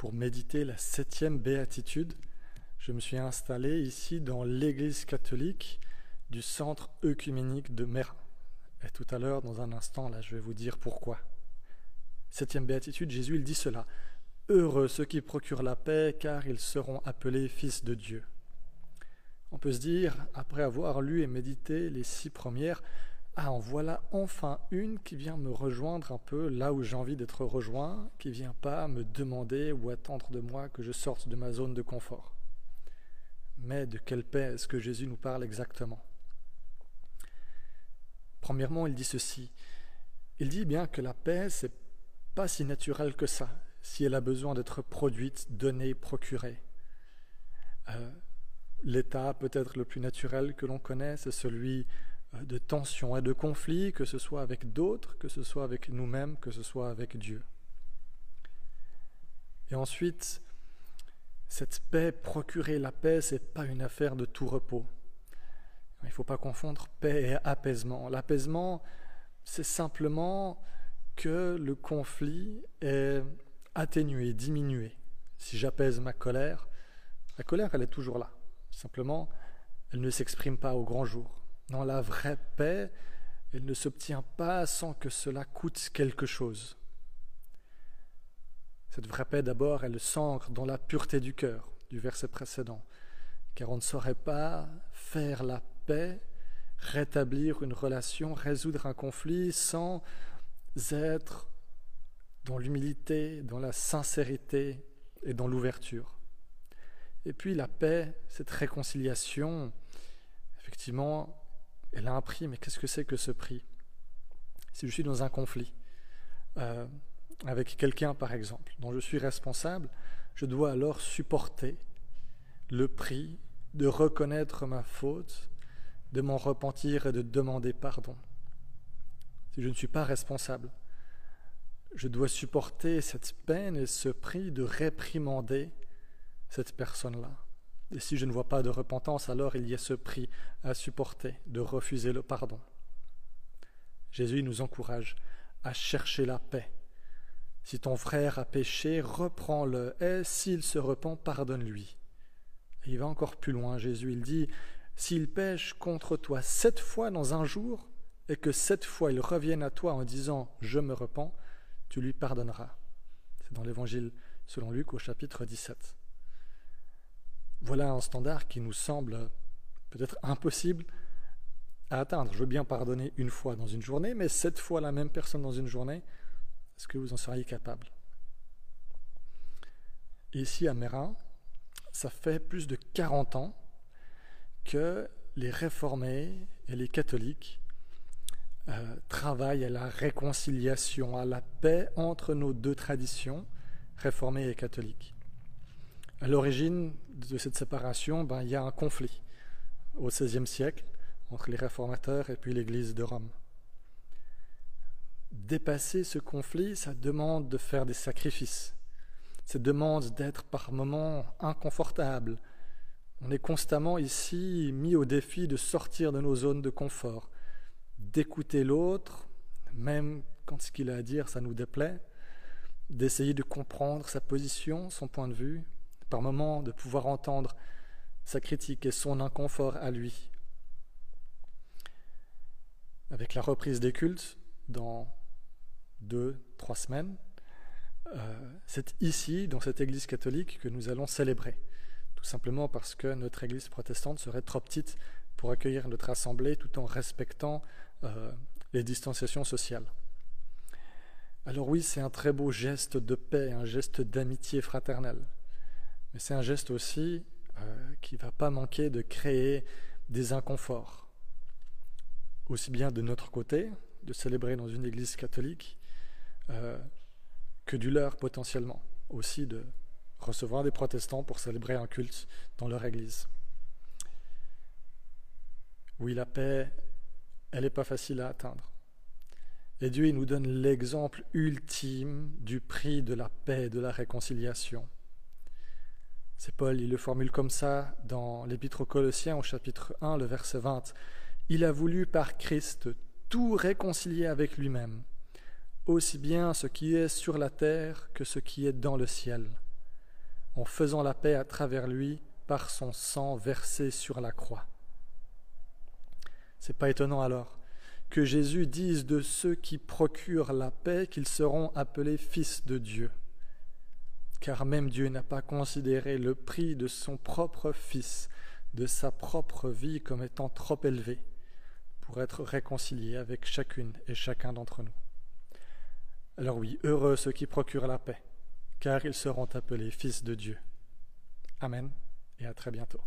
pour méditer la septième béatitude. Je me suis installé ici dans l'église catholique du centre œcuménique de Mérin. Et tout à l'heure, dans un instant, là, je vais vous dire pourquoi. Septième béatitude, Jésus, il dit cela. Heureux ceux qui procurent la paix, car ils seront appelés fils de Dieu. On peut se dire, après avoir lu et médité les six premières, ah, en voilà enfin une qui vient me rejoindre un peu là où j'ai envie d'être rejoint, qui vient pas me demander ou attendre de moi que je sorte de ma zone de confort. Mais de quelle paix est-ce que Jésus nous parle exactement? Premièrement, il dit ceci. Il dit bien que la paix, c'est pas si naturel que ça, si elle a besoin d'être produite, donnée, procurée. Euh, l'état peut-être le plus naturel que l'on connaît, c'est celui de tension et de conflit, que ce soit avec d'autres, que ce soit avec nous-mêmes, que ce soit avec Dieu. Et ensuite, cette paix, procurer la paix, c'est pas une affaire de tout repos. Il ne faut pas confondre paix et apaisement. L'apaisement, c'est simplement que le conflit est atténué, diminué. Si j'apaise ma colère, la colère, elle est toujours là. Simplement, elle ne s'exprime pas au grand jour. Non, la vraie paix, elle ne s'obtient pas sans que cela coûte quelque chose. Cette vraie paix, d'abord, elle s'ancre dans la pureté du cœur, du verset précédent, car on ne saurait pas faire la paix, rétablir une relation, résoudre un conflit sans être dans l'humilité, dans la sincérité et dans l'ouverture. Et puis la paix, cette réconciliation, effectivement, elle a un prix, mais qu'est-ce que c'est que ce prix? Si je suis dans un conflit euh, avec quelqu'un, par exemple, dont je suis responsable, je dois alors supporter le prix de reconnaître ma faute, de m'en repentir et de demander pardon. Si je ne suis pas responsable, je dois supporter cette peine et ce prix de réprimander cette personne-là. Et si je ne vois pas de repentance, alors il y a ce prix à supporter, de refuser le pardon. Jésus nous encourage à chercher la paix. Si ton frère a péché, reprends-le, et s'il se repent, pardonne-lui. Il va encore plus loin, Jésus, il dit, s'il pêche contre toi sept fois dans un jour, et que sept fois il revienne à toi en disant Je me repens, tu lui pardonneras. C'est dans l'Évangile selon Luc au chapitre 17. Voilà un standard qui nous semble peut-être impossible à atteindre. Je veux bien pardonner une fois dans une journée, mais sept fois la même personne dans une journée, est-ce que vous en seriez capable? Ici à Mérin, ça fait plus de 40 ans que les réformés et les catholiques euh, travaillent à la réconciliation, à la paix entre nos deux traditions, réformées et catholiques. À l'origine de cette séparation, ben, il y a un conflit au XVIe siècle entre les réformateurs et puis l'Église de Rome. Dépasser ce conflit, ça demande de faire des sacrifices. Ça demande d'être par moments inconfortable. On est constamment ici mis au défi de sortir de nos zones de confort, d'écouter l'autre, même quand ce qu'il a à dire, ça nous déplaît, d'essayer de comprendre sa position, son point de vue, par moments de pouvoir entendre sa critique et son inconfort à lui. Avec la reprise des cultes dans deux, trois semaines, euh, c'est ici, dans cette église catholique, que nous allons célébrer. Tout simplement parce que notre église protestante serait trop petite pour accueillir notre assemblée tout en respectant euh, les distanciations sociales. Alors oui, c'est un très beau geste de paix, un geste d'amitié fraternelle. Mais c'est un geste aussi euh, qui ne va pas manquer de créer des inconforts, aussi bien de notre côté, de célébrer dans une église catholique, euh, que du leur potentiellement, aussi de recevoir des protestants pour célébrer un culte dans leur église. Oui, la paix, elle n'est pas facile à atteindre. Et Dieu il nous donne l'exemple ultime du prix de la paix et de la réconciliation. C'est Paul, il le formule comme ça dans l'Épître aux Colossiens au chapitre 1, le verset 20. Il a voulu par Christ tout réconcilier avec lui-même, aussi bien ce qui est sur la terre que ce qui est dans le ciel, en faisant la paix à travers lui par son sang versé sur la croix. C'est pas étonnant alors que Jésus dise de ceux qui procurent la paix qu'ils seront appelés fils de Dieu. Car même Dieu n'a pas considéré le prix de son propre Fils, de sa propre vie comme étant trop élevé pour être réconcilié avec chacune et chacun d'entre nous. Alors oui, heureux ceux qui procurent la paix, car ils seront appelés fils de Dieu. Amen et à très bientôt.